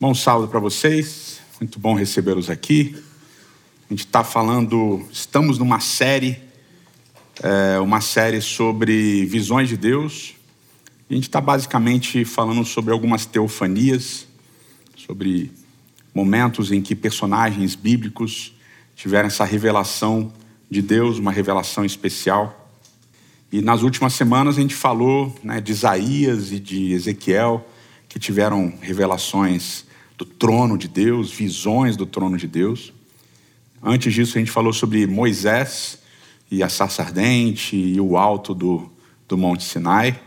Bom sábado para vocês, muito bom recebê-los aqui. A gente está falando, estamos numa série, é, uma série sobre visões de Deus. A gente está basicamente falando sobre algumas teofanias, sobre momentos em que personagens bíblicos tiveram essa revelação de Deus, uma revelação especial. E nas últimas semanas a gente falou né, de Isaías e de Ezequiel, que tiveram revelações do trono de Deus, visões do trono de Deus. Antes disso, a gente falou sobre Moisés e a sarça ardente e o alto do, do Monte Sinai.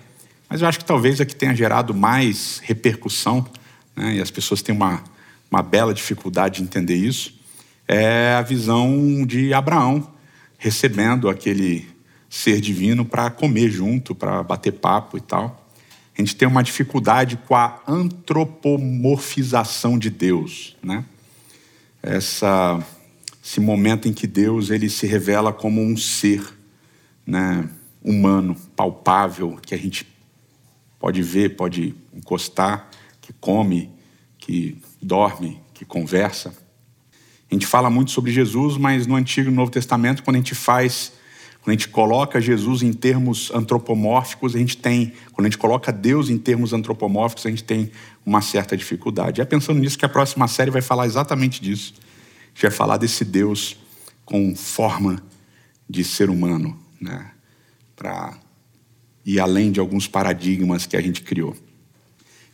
Mas eu acho que talvez a que tenha gerado mais repercussão, né, e as pessoas têm uma, uma bela dificuldade de entender isso, é a visão de Abraão recebendo aquele ser divino para comer junto, para bater papo e tal. A gente tem uma dificuldade com a antropomorfização de Deus, né? Essa, esse momento em que Deus ele se revela como um ser, né, humano, palpável, que a gente pode ver, pode encostar, que come, que dorme, que conversa. A gente fala muito sobre Jesus, mas no Antigo e Novo Testamento, quando a gente faz quando a gente coloca Jesus em termos antropomórficos, a gente tem, quando a gente coloca Deus em termos antropomórficos, a gente tem uma certa dificuldade. É pensando nisso que a próxima série vai falar exatamente disso. A gente vai falar desse Deus com forma de ser humano, né? Para ir além de alguns paradigmas que a gente criou.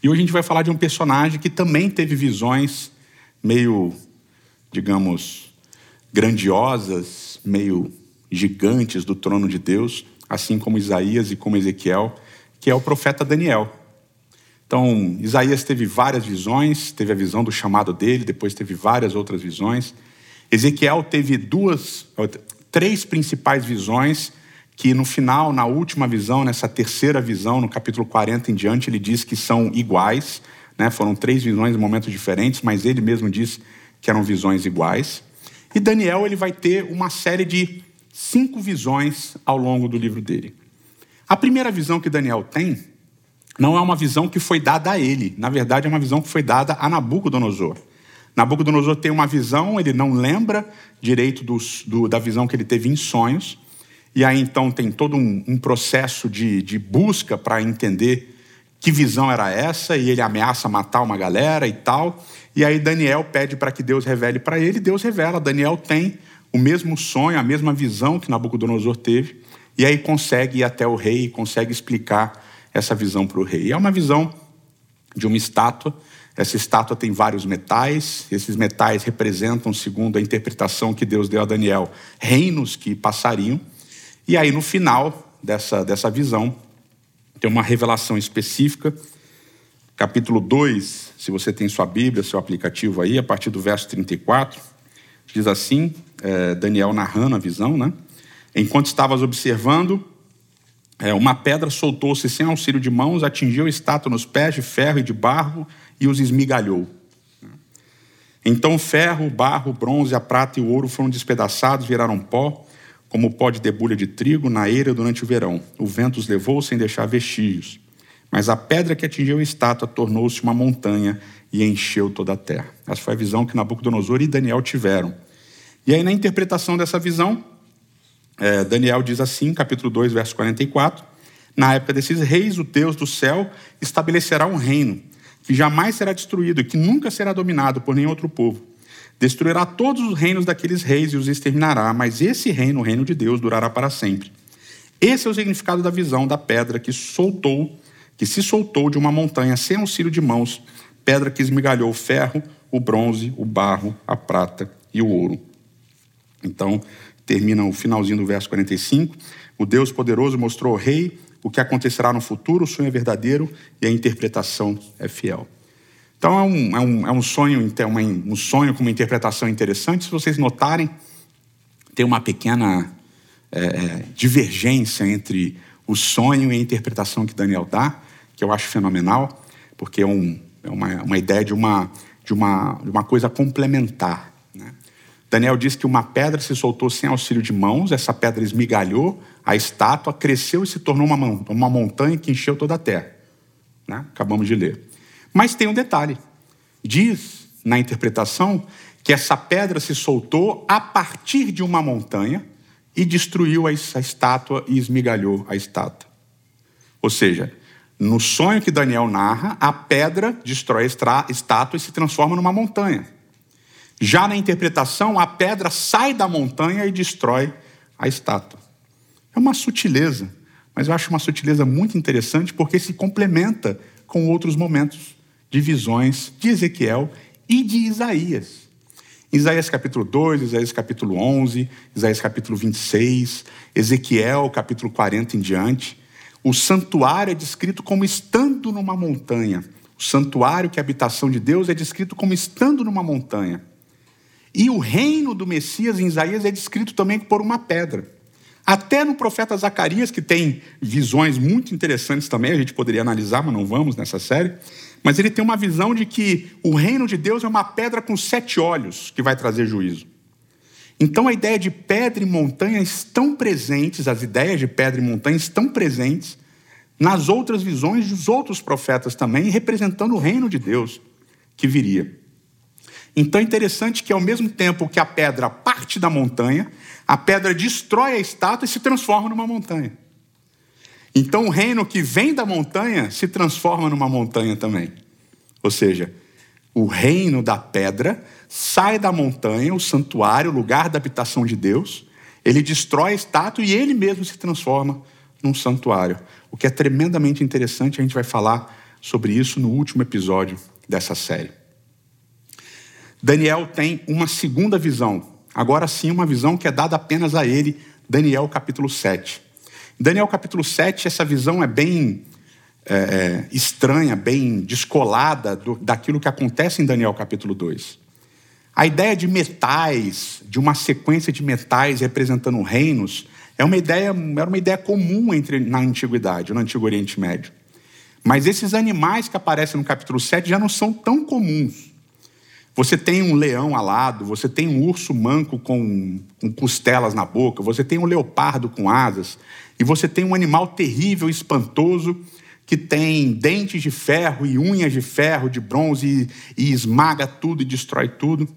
E hoje a gente vai falar de um personagem que também teve visões meio, digamos, grandiosas, meio gigantes do trono de Deus, assim como Isaías e como Ezequiel, que é o profeta Daniel. Então, Isaías teve várias visões, teve a visão do chamado dele, depois teve várias outras visões. Ezequiel teve duas, três principais visões, que no final, na última visão, nessa terceira visão, no capítulo 40 em diante, ele diz que são iguais. Né? Foram três visões em momentos diferentes, mas ele mesmo diz que eram visões iguais. E Daniel ele vai ter uma série de cinco visões ao longo do livro dele. A primeira visão que Daniel tem não é uma visão que foi dada a ele, na verdade é uma visão que foi dada a Nabucodonosor. Nabucodonosor tem uma visão, ele não lembra direito dos, do, da visão que ele teve em sonhos, e aí então tem todo um, um processo de, de busca para entender que visão era essa, e ele ameaça matar uma galera e tal. E aí Daniel pede para que Deus revele para ele, Deus revela. Daniel tem o mesmo sonho, a mesma visão que Nabucodonosor teve, e aí consegue ir até o rei e consegue explicar essa visão para o rei. E é uma visão de uma estátua. Essa estátua tem vários metais, esses metais representam, segundo a interpretação que Deus deu a Daniel, reinos que passariam. E aí, no final dessa, dessa visão, tem uma revelação específica. Capítulo 2, se você tem sua Bíblia, seu aplicativo aí, a partir do verso 34, diz assim: é, Daniel narrando a visão, né? Enquanto estavas observando, é, uma pedra soltou-se sem auxílio de mãos, atingiu a estátua nos pés de ferro e de barro e os esmigalhou. Então o ferro, o barro, o bronze, a prata e o ouro foram despedaçados, viraram pó, como pó de debulha de trigo na eira durante o verão. O vento os levou sem deixar vestígios. Mas a pedra que atingiu a estátua tornou-se uma montanha e encheu toda a terra. Essa foi a visão que Nabucodonosor e Daniel tiveram. E aí, na interpretação dessa visão, é, Daniel diz assim, capítulo 2, verso 44: Na época desses reis, o Deus do céu estabelecerá um reino que jamais será destruído e que nunca será dominado por nenhum outro povo. Destruirá todos os reinos daqueles reis e os exterminará, mas esse reino, o reino de Deus, durará para sempre. Esse é o significado da visão da pedra que soltou, que se soltou de uma montanha sem auxílio de mãos, pedra que esmigalhou o ferro, o bronze, o barro, a prata e o ouro. Então, termina o finalzinho do verso 45. O Deus poderoso mostrou ao rei o que acontecerá no futuro, o sonho é verdadeiro e a interpretação é fiel. Então é um, é um, é um sonho, uma, um sonho com uma interpretação interessante. Se vocês notarem, tem uma pequena é, é, divergência entre o sonho e a interpretação que Daniel dá, que eu acho fenomenal, porque é, um, é uma, uma ideia de uma, de, uma, de uma coisa complementar. Daniel diz que uma pedra se soltou sem auxílio de mãos, essa pedra esmigalhou, a estátua cresceu e se tornou uma, uma montanha que encheu toda a terra. Né? Acabamos de ler. Mas tem um detalhe. diz na interpretação que essa pedra se soltou a partir de uma montanha e destruiu a estátua e esmigalhou a estátua. Ou seja, no sonho que Daniel narra, a pedra destrói a estátua e se transforma numa montanha. Já na interpretação, a pedra sai da montanha e destrói a estátua. É uma sutileza, mas eu acho uma sutileza muito interessante porque se complementa com outros momentos de visões de Ezequiel e de Isaías. Isaías capítulo 2, Isaías capítulo 11, Isaías capítulo 26, Ezequiel capítulo 40 em diante. O santuário é descrito como estando numa montanha. O santuário, que é a habitação de Deus, é descrito como estando numa montanha. E o reino do Messias em Isaías é descrito também por uma pedra. Até no profeta Zacarias, que tem visões muito interessantes também, a gente poderia analisar, mas não vamos nessa série. Mas ele tem uma visão de que o reino de Deus é uma pedra com sete olhos que vai trazer juízo. Então a ideia de pedra e montanha estão presentes, as ideias de pedra e montanha estão presentes nas outras visões dos outros profetas também, representando o reino de Deus que viria. Então é interessante que ao mesmo tempo que a pedra parte da montanha, a pedra destrói a estátua e se transforma numa montanha. Então o reino que vem da montanha se transforma numa montanha também. Ou seja, o reino da pedra sai da montanha, o santuário, o lugar da habitação de Deus, ele destrói a estátua e ele mesmo se transforma num santuário. O que é tremendamente interessante, a gente vai falar sobre isso no último episódio dessa série. Daniel tem uma segunda visão, agora sim, uma visão que é dada apenas a ele, Daniel capítulo 7. Daniel capítulo 7, essa visão é bem é, é, estranha, bem descolada do, daquilo que acontece em Daniel capítulo 2. A ideia de metais, de uma sequência de metais representando reinos, é uma ideia, era uma ideia comum entre, na antiguidade, no Antigo Oriente Médio. Mas esses animais que aparecem no capítulo 7 já não são tão comuns. Você tem um leão alado, você tem um urso manco com, com costelas na boca, você tem um leopardo com asas, e você tem um animal terrível, espantoso, que tem dentes de ferro e unhas de ferro, de bronze, e, e esmaga tudo e destrói tudo.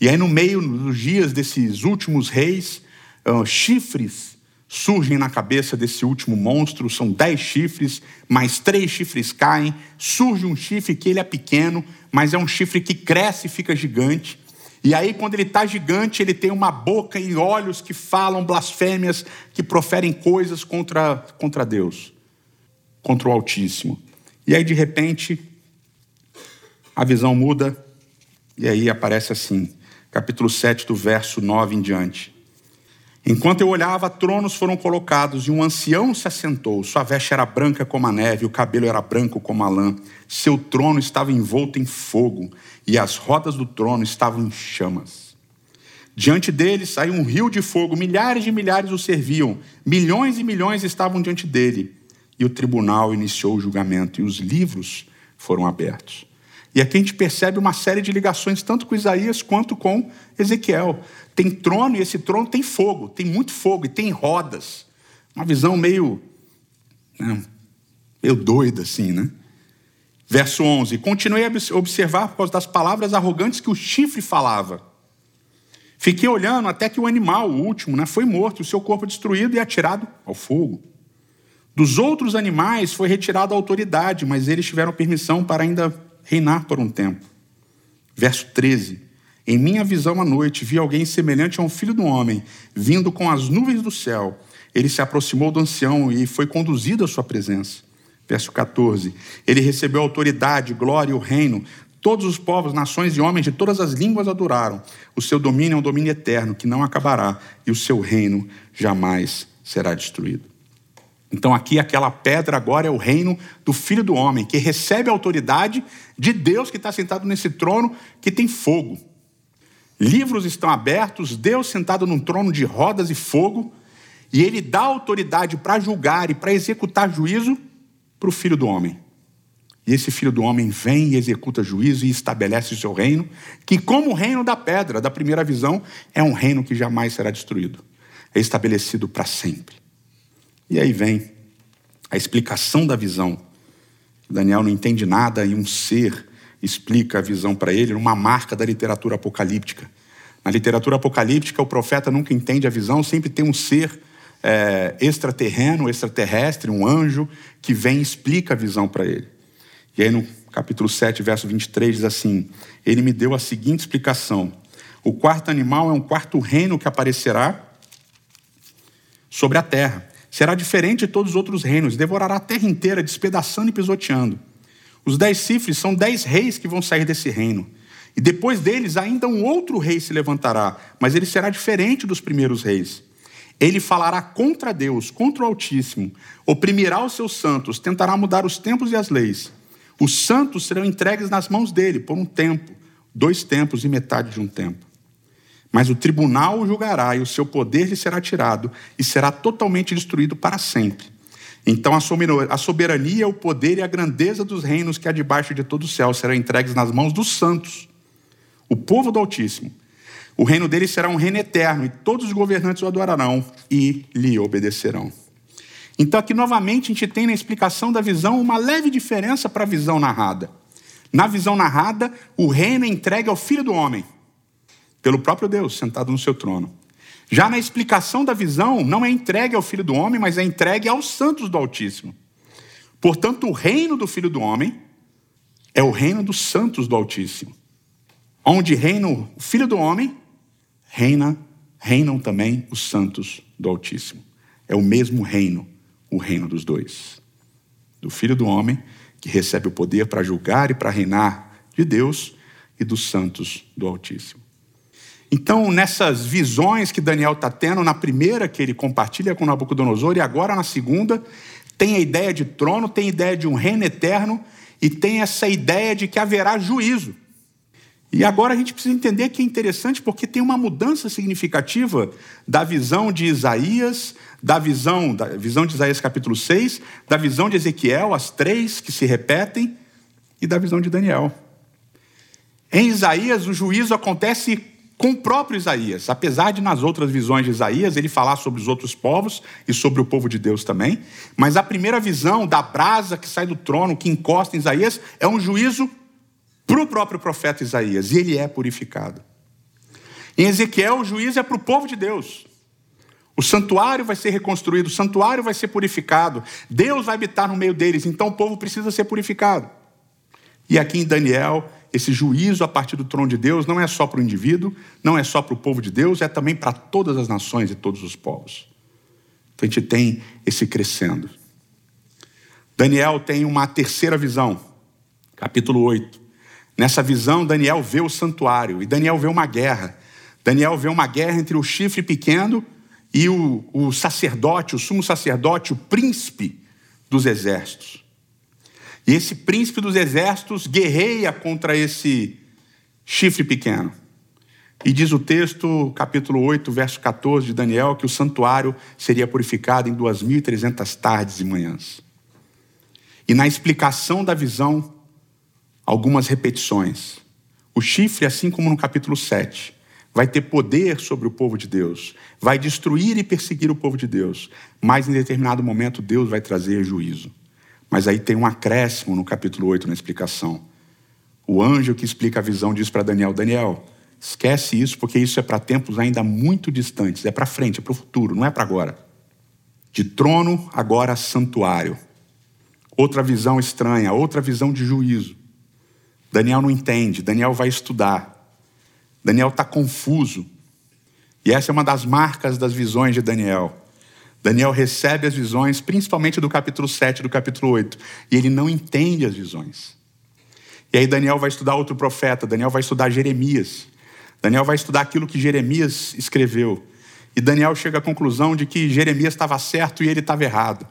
E aí, no meio dos dias desses últimos reis, uh, chifres surgem na cabeça desse último monstro, são dez chifres, mais três chifres caem, surge um chifre que ele é pequeno, mas é um chifre que cresce e fica gigante. E aí, quando ele está gigante, ele tem uma boca e olhos que falam blasfêmias, que proferem coisas contra, contra Deus, contra o Altíssimo. E aí, de repente, a visão muda, e aí aparece assim, capítulo 7, do verso 9 em diante. Enquanto eu olhava, tronos foram colocados e um ancião se assentou. Sua veste era branca como a neve, o cabelo era branco como a lã. Seu trono estava envolto em fogo e as rodas do trono estavam em chamas. Diante dele saiu um rio de fogo, milhares de milhares o serviam, milhões e milhões estavam diante dele. E o tribunal iniciou o julgamento e os livros foram abertos. E aqui a gente percebe uma série de ligações, tanto com Isaías quanto com Ezequiel. Tem trono e esse trono tem fogo, tem muito fogo e tem rodas. Uma visão meio, né, meio doida assim, né? Verso 11: Continuei a observar por causa das palavras arrogantes que o chifre falava. Fiquei olhando até que o animal, o último, né, foi morto, o seu corpo destruído e atirado ao fogo. Dos outros animais foi retirada a autoridade, mas eles tiveram permissão para ainda reinar por um tempo. Verso 13: Em minha visão à noite vi alguém semelhante a um filho do homem, vindo com as nuvens do céu. Ele se aproximou do ancião e foi conduzido à sua presença. Verso 14: Ele recebeu autoridade, glória e o reino. Todos os povos, nações e homens de todas as línguas adoraram. O seu domínio é um domínio eterno que não acabará e o seu reino jamais será destruído. Então, aqui, aquela pedra agora é o reino do Filho do Homem, que recebe a autoridade de Deus que está sentado nesse trono que tem fogo. Livros estão abertos, Deus sentado num trono de rodas e fogo, e ele dá autoridade para julgar e para executar juízo para o Filho do Homem. E esse Filho do Homem vem e executa juízo e estabelece o seu reino, que, como o reino da pedra, da primeira visão, é um reino que jamais será destruído. É estabelecido para sempre. E aí vem a explicação da visão. Daniel não entende nada e um ser explica a visão para ele numa marca da literatura apocalíptica. Na literatura apocalíptica, o profeta nunca entende a visão, sempre tem um ser é, extraterreno, extraterrestre, um anjo, que vem e explica a visão para ele. E aí no capítulo 7, verso 23, diz assim: Ele me deu a seguinte explicação: O quarto animal é um quarto reino que aparecerá sobre a terra. Será diferente de todos os outros reinos, devorará a terra inteira, despedaçando e pisoteando. Os dez cifres são dez reis que vão sair desse reino. E depois deles, ainda um outro rei se levantará, mas ele será diferente dos primeiros reis. Ele falará contra Deus, contra o Altíssimo, oprimirá os seus santos, tentará mudar os tempos e as leis. Os santos serão entregues nas mãos dele por um tempo, dois tempos e metade de um tempo. Mas o tribunal o julgará e o seu poder lhe será tirado e será totalmente destruído para sempre. Então a soberania, o poder e a grandeza dos reinos que há debaixo de todo o céu serão entregues nas mãos dos santos, o povo do Altíssimo. O reino dele será um reino eterno e todos os governantes o adorarão e lhe obedecerão. Então, aqui novamente, a gente tem na explicação da visão uma leve diferença para a visão narrada. Na visão narrada, o reino é entregue ao Filho do Homem, pelo próprio Deus, sentado no seu trono. Já na explicação da visão, não é entregue ao Filho do Homem, mas é entregue aos santos do Altíssimo. Portanto, o reino do Filho do Homem é o reino dos santos do Altíssimo. Onde reina o Filho do Homem, reina, reinam também os santos do Altíssimo. É o mesmo reino, o reino dos dois. Do Filho do Homem, que recebe o poder para julgar e para reinar de Deus, e dos santos do Altíssimo. Então, nessas visões que Daniel está tendo, na primeira que ele compartilha com Nabucodonosor, e agora na segunda, tem a ideia de trono, tem a ideia de um reino eterno, e tem essa ideia de que haverá juízo. E agora a gente precisa entender que é interessante porque tem uma mudança significativa da visão de Isaías, da visão, da visão de Isaías capítulo 6, da visão de Ezequiel, as três que se repetem, e da visão de Daniel. Em Isaías, o juízo acontece com o próprio Isaías, apesar de nas outras visões de Isaías ele falar sobre os outros povos e sobre o povo de Deus também, mas a primeira visão da brasa que sai do trono, que encosta em Isaías, é um juízo para o próprio profeta Isaías, e ele é purificado. Em Ezequiel, o juízo é para o povo de Deus. O santuário vai ser reconstruído, o santuário vai ser purificado, Deus vai habitar no meio deles, então o povo precisa ser purificado. E aqui em Daniel, esse juízo a partir do trono de Deus não é só para o indivíduo, não é só para o povo de Deus, é também para todas as nações e todos os povos. Então a gente tem esse crescendo. Daniel tem uma terceira visão, capítulo 8. Nessa visão, Daniel vê o santuário e Daniel vê uma guerra. Daniel vê uma guerra entre o chifre pequeno e o, o sacerdote, o sumo sacerdote, o príncipe dos exércitos. E esse príncipe dos exércitos guerreia contra esse chifre pequeno. E diz o texto, capítulo 8, verso 14 de Daniel, que o santuário seria purificado em 2.300 tardes e manhãs. E na explicação da visão, algumas repetições. O chifre, assim como no capítulo 7, vai ter poder sobre o povo de Deus, vai destruir e perseguir o povo de Deus, mas em determinado momento Deus vai trazer juízo. Mas aí tem um acréscimo no capítulo 8 na explicação. O anjo que explica a visão diz para Daniel: Daniel, esquece isso, porque isso é para tempos ainda muito distantes, é para frente, é para o futuro, não é para agora. De trono, agora santuário. Outra visão estranha, outra visão de juízo. Daniel não entende, Daniel vai estudar. Daniel está confuso. E essa é uma das marcas das visões de Daniel. Daniel recebe as visões, principalmente do capítulo 7 do capítulo 8, e ele não entende as visões. E aí Daniel vai estudar outro profeta, Daniel vai estudar Jeremias. Daniel vai estudar aquilo que Jeremias escreveu. E Daniel chega à conclusão de que Jeremias estava certo e ele estava errado.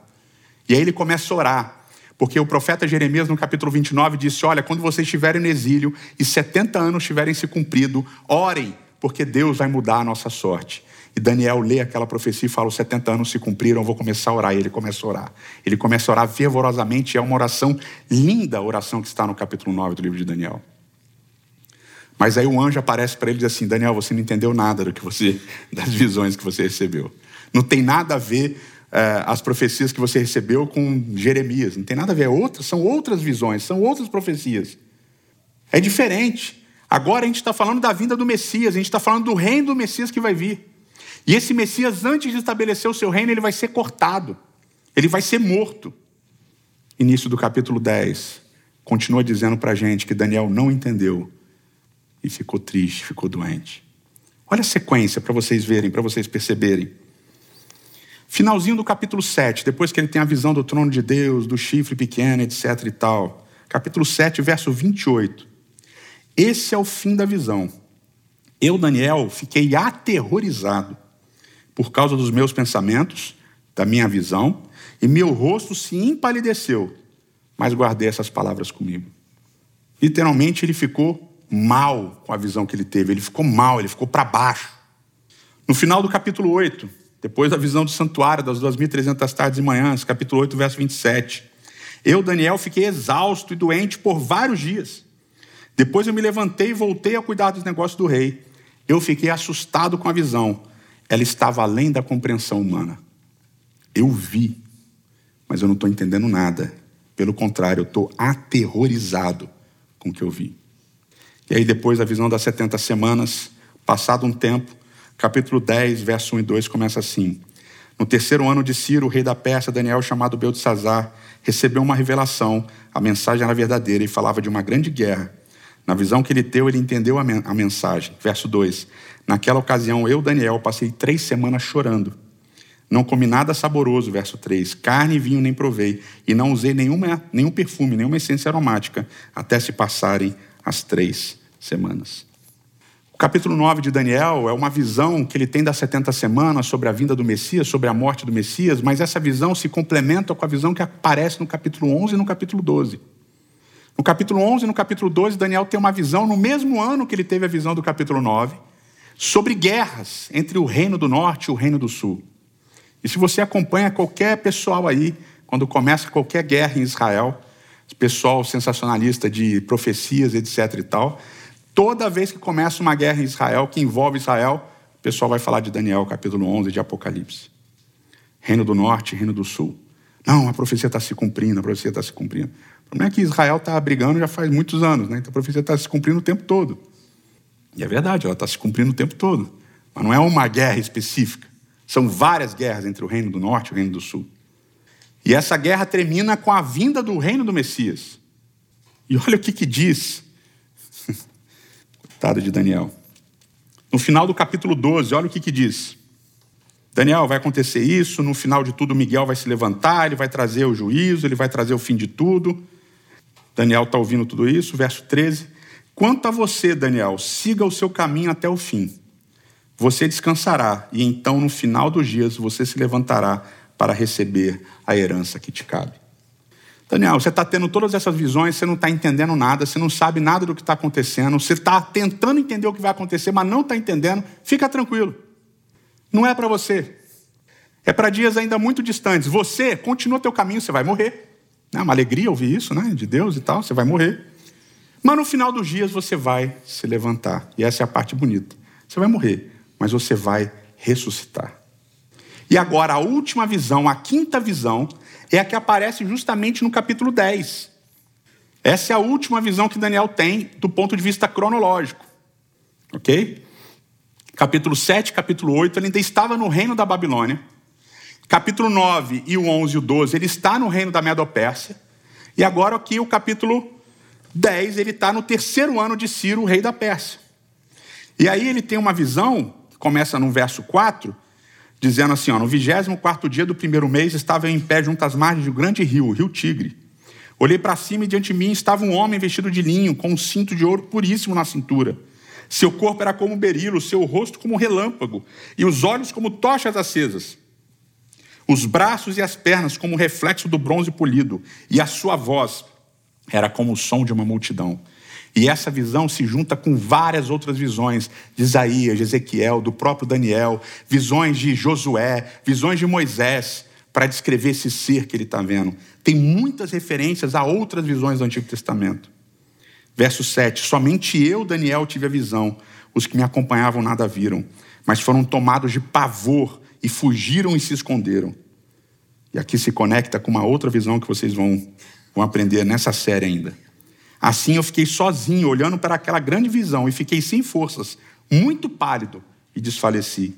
E aí ele começa a orar. Porque o profeta Jeremias, no capítulo 29, disse: Olha, quando vocês estiverem no exílio e 70 anos tiverem se cumprido, orem, porque Deus vai mudar a nossa sorte. E Daniel lê aquela profecia e fala: os 70 anos se cumpriram, vou começar a orar. E ele começa a orar. Ele começa a orar fervorosamente. É uma oração linda, a oração que está no capítulo 9 do livro de Daniel. Mas aí o anjo aparece para ele e diz assim: Daniel, você não entendeu nada do que você, das visões que você recebeu. Não tem nada a ver uh, as profecias que você recebeu com Jeremias. Não tem nada a ver. É são outras visões, são outras profecias. É diferente. Agora a gente está falando da vinda do Messias, a gente está falando do reino do Messias que vai vir. E esse Messias, antes de estabelecer o seu reino, ele vai ser cortado, ele vai ser morto. Início do capítulo 10, continua dizendo para a gente que Daniel não entendeu e ficou triste, ficou doente. Olha a sequência para vocês verem, para vocês perceberem. Finalzinho do capítulo 7, depois que ele tem a visão do trono de Deus, do chifre pequeno, etc e tal. Capítulo 7, verso 28. Esse é o fim da visão. Eu, Daniel, fiquei aterrorizado por causa dos meus pensamentos, da minha visão, e meu rosto se empalideceu, mas guardei essas palavras comigo. Literalmente, ele ficou mal com a visão que ele teve, ele ficou mal, ele ficou para baixo. No final do capítulo 8, depois da visão do santuário, das 2.300 tardes e manhãs, capítulo 8, verso 27, eu, Daniel, fiquei exausto e doente por vários dias. Depois eu me levantei e voltei a cuidar dos negócios do rei. Eu fiquei assustado com a visão. Ela estava além da compreensão humana. Eu vi, mas eu não estou entendendo nada. Pelo contrário, eu estou aterrorizado com o que eu vi. E aí, depois da visão das 70 semanas, passado um tempo, capítulo 10, verso 1 e 2 começa assim: No terceiro ano de Ciro, o rei da Pérsia, Daniel, chamado Beltesazar, recebeu uma revelação. A mensagem era verdadeira e falava de uma grande guerra. Na visão que ele teve, ele entendeu a, mensagem. Verso 2: Naquela ocasião, eu, Daniel, passei três semanas chorando. Não comi nada saboroso, verso 3. Carne e vinho nem provei, e não usei nenhuma, nenhum perfume, nenhuma essência aromática, até se passarem as três semanas. O capítulo 9 de Daniel é uma visão que ele tem das 70 semanas sobre a vinda do Messias, sobre a morte do Messias, mas essa visão se complementa com a visão que aparece no capítulo 11 e no capítulo 12. No capítulo 11 e no capítulo 12, Daniel tem uma visão, no mesmo ano que ele teve a visão do capítulo 9, sobre guerras entre o reino do norte e o reino do sul. E se você acompanha qualquer pessoal aí, quando começa qualquer guerra em Israel, pessoal sensacionalista de profecias, etc e tal, toda vez que começa uma guerra em Israel, que envolve Israel, o pessoal vai falar de Daniel, capítulo 11 de Apocalipse. Reino do Norte, Reino do Sul. Não, a profecia está se cumprindo, a profecia está se cumprindo. O problema é que Israel está brigando já faz muitos anos, né? então a profecia está se cumprindo o tempo todo. E é verdade, ela está se cumprindo o tempo todo. Mas não é uma guerra específica. São várias guerras entre o Reino do Norte e o Reino do Sul. E essa guerra termina com a vinda do reino do Messias. E olha o que, que diz. Coitado de Daniel. No final do capítulo 12, olha o que, que diz. Daniel, vai acontecer isso, no final de tudo, Miguel vai se levantar, ele vai trazer o juízo, ele vai trazer o fim de tudo. Daniel está ouvindo tudo isso, verso 13. Quanto a você, Daniel, siga o seu caminho até o fim. Você descansará, e então, no final dos dias, você se levantará para receber a herança que te cabe. Daniel, você está tendo todas essas visões, você não está entendendo nada, você não sabe nada do que está acontecendo, você está tentando entender o que vai acontecer, mas não está entendendo. Fica tranquilo. Não é para você. É para dias ainda muito distantes. Você continua teu caminho, você vai morrer. É uma alegria ouvir isso, né? De Deus e tal, você vai morrer. Mas no final dos dias você vai se levantar. E essa é a parte bonita. Você vai morrer, mas você vai ressuscitar. E agora, a última visão, a quinta visão, é a que aparece justamente no capítulo 10. Essa é a última visão que Daniel tem do ponto de vista cronológico. Ok? Capítulo 7, capítulo 8, ele ainda estava no reino da Babilônia. Capítulo 9 e o 11 e o 12, ele está no reino da Medo-Pérsia. E agora aqui o capítulo 10, ele está no terceiro ano de Ciro, rei da Pérsia. E aí ele tem uma visão, começa no verso 4, dizendo assim: ó, no 24 dia do primeiro mês estava eu em pé junto às margens de um grande rio, o rio Tigre. Olhei para cima e diante de mim estava um homem vestido de linho, com um cinto de ouro puríssimo na cintura. Seu corpo era como berilo, seu rosto como um relâmpago, e os olhos como tochas acesas. Os braços e as pernas como o reflexo do bronze polido, e a sua voz era como o som de uma multidão. E essa visão se junta com várias outras visões de Isaías, de Ezequiel, do próprio Daniel, visões de Josué, visões de Moisés, para descrever esse ser que ele está vendo. Tem muitas referências a outras visões do Antigo Testamento. Verso 7: Somente eu, Daniel, tive a visão, os que me acompanhavam nada viram, mas foram tomados de pavor e fugiram e se esconderam. E aqui se conecta com uma outra visão que vocês vão, vão aprender nessa série ainda. Assim eu fiquei sozinho, olhando para aquela grande visão, e fiquei sem forças, muito pálido, e desfaleci.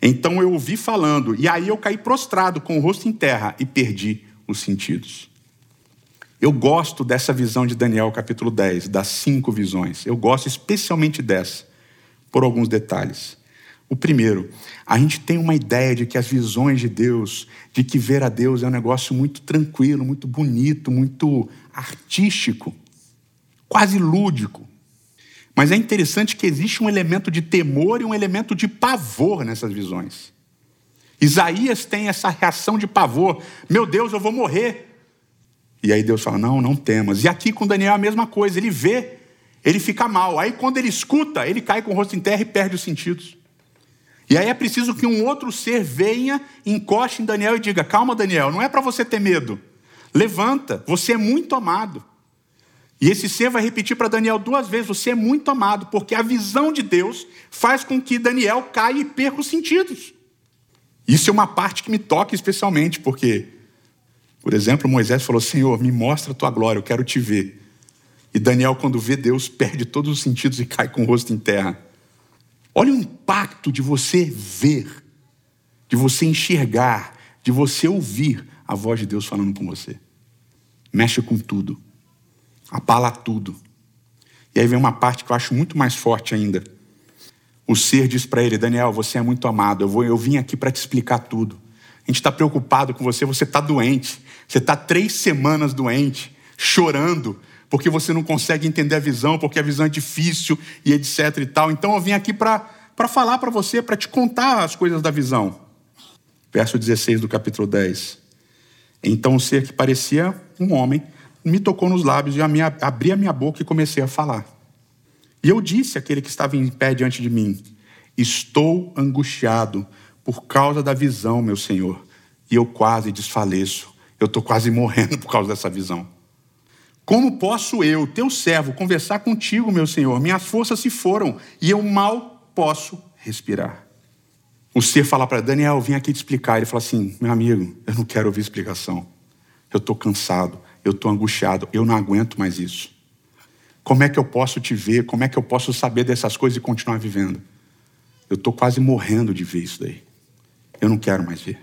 Então eu ouvi falando, e aí eu caí prostrado, com o rosto em terra, e perdi os sentidos. Eu gosto dessa visão de Daniel, capítulo 10, das cinco visões. Eu gosto especialmente dessa, por alguns detalhes. O primeiro, a gente tem uma ideia de que as visões de Deus, de que ver a Deus é um negócio muito tranquilo, muito bonito, muito artístico, quase lúdico. Mas é interessante que existe um elemento de temor e um elemento de pavor nessas visões. Isaías tem essa reação de pavor: meu Deus, eu vou morrer. E aí Deus fala: não, não temas. E aqui com Daniel é a mesma coisa, ele vê, ele fica mal. Aí quando ele escuta, ele cai com o rosto em terra e perde os sentidos. E aí é preciso que um outro ser venha, encoste em Daniel e diga: Calma, Daniel, não é para você ter medo. Levanta, você é muito amado. E esse ser vai repetir para Daniel duas vezes: Você é muito amado, porque a visão de Deus faz com que Daniel caia e perca os sentidos. Isso é uma parte que me toca especialmente, porque, por exemplo, Moisés falou: Senhor, me mostra a tua glória, eu quero te ver. E Daniel, quando vê Deus, perde todos os sentidos e cai com o rosto em terra. Olha o impacto de você ver, de você enxergar, de você ouvir a voz de Deus falando com você. Mexe com tudo, abala tudo. E aí vem uma parte que eu acho muito mais forte ainda. O ser diz para ele: Daniel, você é muito amado, eu, vou, eu vim aqui para te explicar tudo. A gente está preocupado com você, você está doente, você está três semanas doente, chorando, porque você não consegue entender a visão, porque a visão é difícil e etc e tal. Então eu vim aqui para falar para você, para te contar as coisas da visão. Verso 16 do capítulo 10. Então o ser que parecia um homem me tocou nos lábios e abri a minha boca e comecei a falar. E eu disse àquele que estava em pé diante de mim: Estou angustiado por causa da visão, meu Senhor, e eu quase desfaleço. Eu estou quase morrendo por causa dessa visão. Como posso eu, teu servo, conversar contigo, meu senhor? Minhas forças se foram e eu mal posso respirar. O ser fala para Daniel, vim aqui te explicar. Ele fala assim: meu amigo, eu não quero ouvir explicação. Eu estou cansado, eu estou angustiado, eu não aguento mais isso. Como é que eu posso te ver? Como é que eu posso saber dessas coisas e continuar vivendo? Eu estou quase morrendo de ver isso daí. Eu não quero mais ver.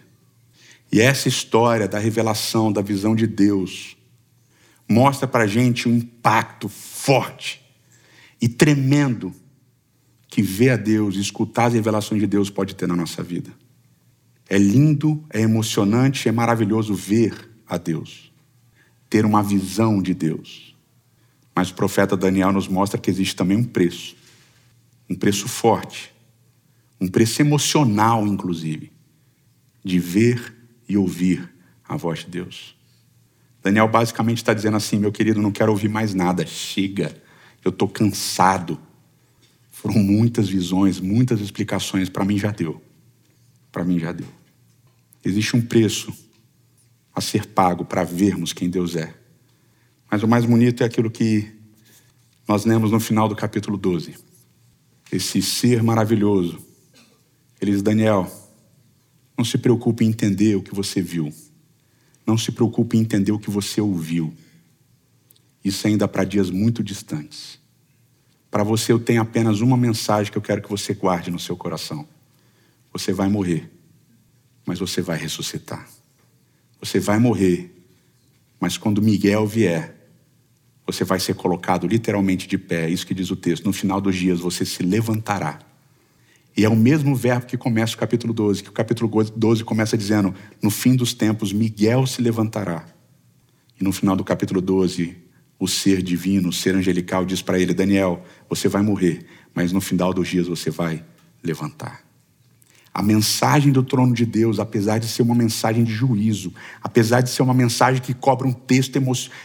E essa história da revelação, da visão de Deus, mostra para a gente um impacto forte e tremendo que ver a Deus, escutar as revelações de Deus pode ter na nossa vida. É lindo, é emocionante, é maravilhoso ver a Deus, ter uma visão de Deus. Mas o profeta Daniel nos mostra que existe também um preço, um preço forte, um preço emocional, inclusive, de ver e ouvir a voz de Deus. Daniel basicamente está dizendo assim: meu querido, não quero ouvir mais nada, chega, eu estou cansado. Foram muitas visões, muitas explicações, para mim já deu. Para mim já deu. Existe um preço a ser pago para vermos quem Deus é. Mas o mais bonito é aquilo que nós lemos no final do capítulo 12. Esse ser maravilhoso. Ele diz: Daniel, não se preocupe em entender o que você viu. Não se preocupe em entender o que você ouviu. Isso ainda para dias muito distantes. Para você, eu tenho apenas uma mensagem que eu quero que você guarde no seu coração. Você vai morrer, mas você vai ressuscitar. Você vai morrer, mas quando Miguel vier, você vai ser colocado literalmente de pé. É isso que diz o texto. No final dos dias, você se levantará e é o mesmo verbo que começa o capítulo 12, que o capítulo 12 começa dizendo: No fim dos tempos, Miguel se levantará. E no final do capítulo 12, o ser divino, o ser angelical, diz para ele: Daniel, você vai morrer, mas no final dos dias você vai levantar. A mensagem do trono de Deus, apesar de ser uma mensagem de juízo, apesar de ser uma mensagem que cobra um texto,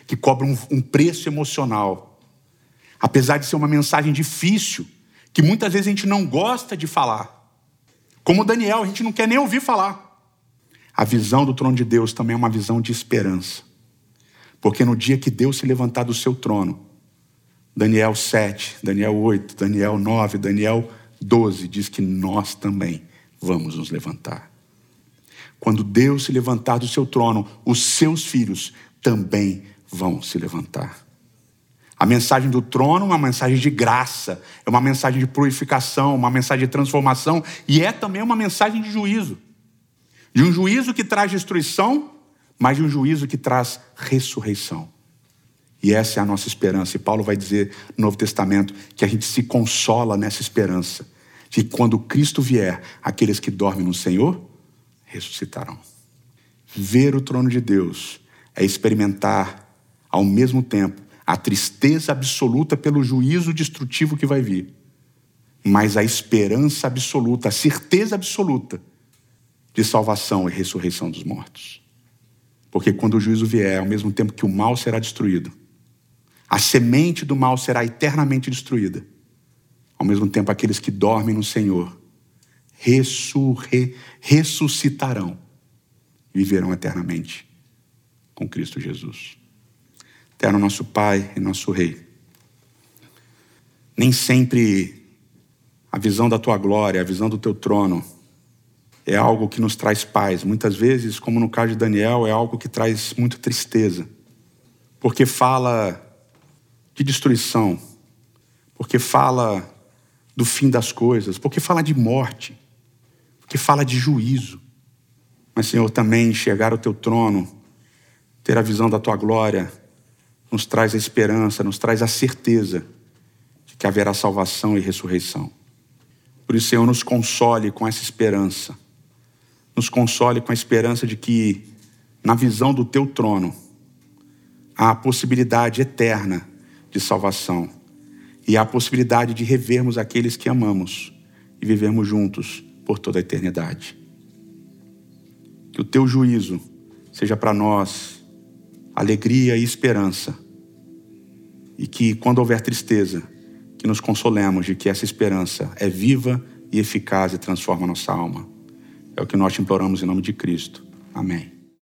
que cobra um, um preço emocional, apesar de ser uma mensagem difícil, que muitas vezes a gente não gosta de falar. Como Daniel, a gente não quer nem ouvir falar. A visão do trono de Deus também é uma visão de esperança. Porque no dia que Deus se levantar do seu trono, Daniel 7, Daniel 8, Daniel 9, Daniel 12 diz que nós também vamos nos levantar. Quando Deus se levantar do seu trono, os seus filhos também vão se levantar. A mensagem do trono é uma mensagem de graça, é uma mensagem de purificação, uma mensagem de transformação e é também uma mensagem de juízo. De um juízo que traz destruição, mas de um juízo que traz ressurreição. E essa é a nossa esperança. E Paulo vai dizer no Novo Testamento que a gente se consola nessa esperança, de que quando Cristo vier, aqueles que dormem no Senhor ressuscitarão. Ver o trono de Deus é experimentar ao mesmo tempo a tristeza absoluta pelo juízo destrutivo que vai vir, mas a esperança absoluta, a certeza absoluta de salvação e ressurreição dos mortos. Porque quando o juízo vier, ao mesmo tempo que o mal será destruído, a semente do mal será eternamente destruída. Ao mesmo tempo, aqueles que dormem no Senhor ressurre, ressuscitarão e viverão eternamente com Cristo Jesus. Eterno nosso Pai e nosso Rei. Nem sempre a visão da tua glória, a visão do teu trono, é algo que nos traz paz. Muitas vezes, como no caso de Daniel, é algo que traz muita tristeza, porque fala de destruição, porque fala do fim das coisas, porque fala de morte, porque fala de juízo. Mas, Senhor, também enxergar o teu trono, ter a visão da tua glória, nos traz a esperança, nos traz a certeza de que haverá salvação e ressurreição. Por isso, Senhor, nos console com essa esperança. Nos console com a esperança de que, na visão do teu trono, há a possibilidade eterna de salvação e a possibilidade de revermos aqueles que amamos e vivermos juntos por toda a eternidade. Que o teu juízo seja para nós alegria e esperança, e que quando houver tristeza, que nos consolemos de que essa esperança é viva e eficaz e transforma nossa alma. É o que nós te imploramos em nome de Cristo. Amém.